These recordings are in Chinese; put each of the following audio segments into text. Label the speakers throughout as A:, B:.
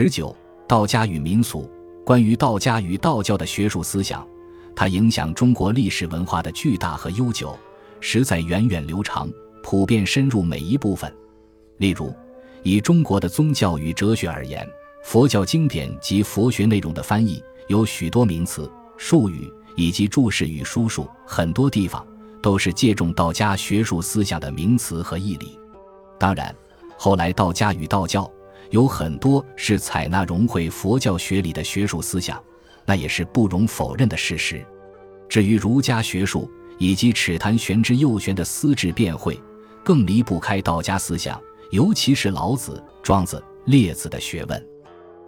A: 十九，道家与民俗。关于道家与道教的学术思想，它影响中国历史文化的巨大和悠久，实在源远流长，普遍深入每一部分。例如，以中国的宗教与哲学而言，佛教经典及佛学内容的翻译，有许多名词、术语以及注释与书数，很多地方都是借重道家学术思想的名词和义理。当然，后来道家与道教。有很多是采纳融汇佛教学理的学术思想，那也是不容否认的事实。至于儒家学术以及尺谈玄之又玄的思智辩会，更离不开道家思想，尤其是老子、庄子、列子的学问。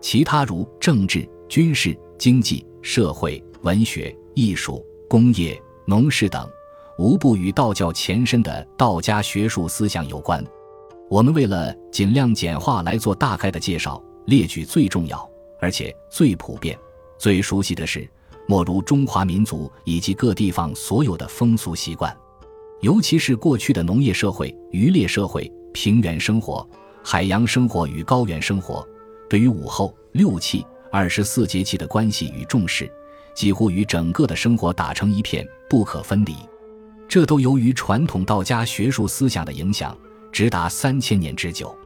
A: 其他如政治、军事、经济、社会、文学、艺术、工业、农事等，无不与道教前身的道家学术思想有关。我们为了尽量简化来做大概的介绍，列举最重要而且最普遍、最熟悉的是，莫如中华民族以及各地方所有的风俗习惯，尤其是过去的农业社会、渔猎社会、平原生活、海洋生活与高原生活，对于午后六气、二十四节气的关系与重视，几乎与整个的生活打成一片，不可分离。这都由于传统道家学术思想的影响。直达三千年之久。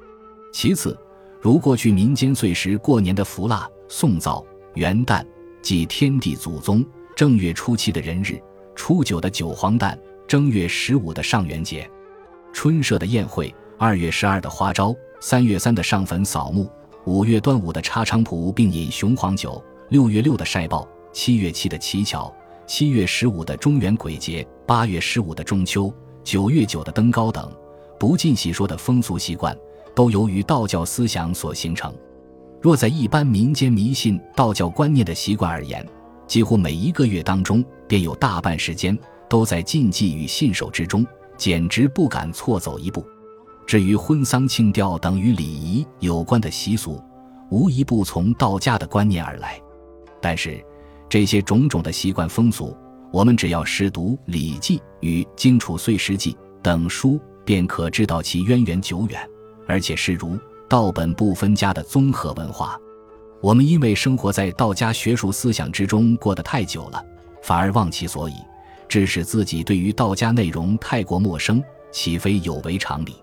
A: 其次，如过去民间岁时过年的福腊、送灶、元旦，即天地祖宗正月初七的人日，初九的九黄诞，正月十五的上元节，春社的宴会，二月十二的花招，三月三的上坟扫墓，五月端午的插菖蒲并饮雄黄酒，六月六的晒报，七月七的乞巧，七月十五的中元鬼节，八月十五的中秋，九月九的登高等。不尽细说的风俗习惯，都由于道教思想所形成。若在一般民间迷信道教观念的习惯而言，几乎每一个月当中，便有大半时间都在禁忌与信守之中，简直不敢错走一步。至于婚丧庆吊等与礼仪有关的习俗，无一不从道家的观念而来。但是，这些种种的习惯风俗，我们只要识读《礼记》与《荆楚岁时记》等书。便可知道其渊源久远，而且是如道本不分家的综合文化。我们因为生活在道家学术思想之中过得太久了，反而忘其所以，致使自己对于道家内容太过陌生，岂非有违常理？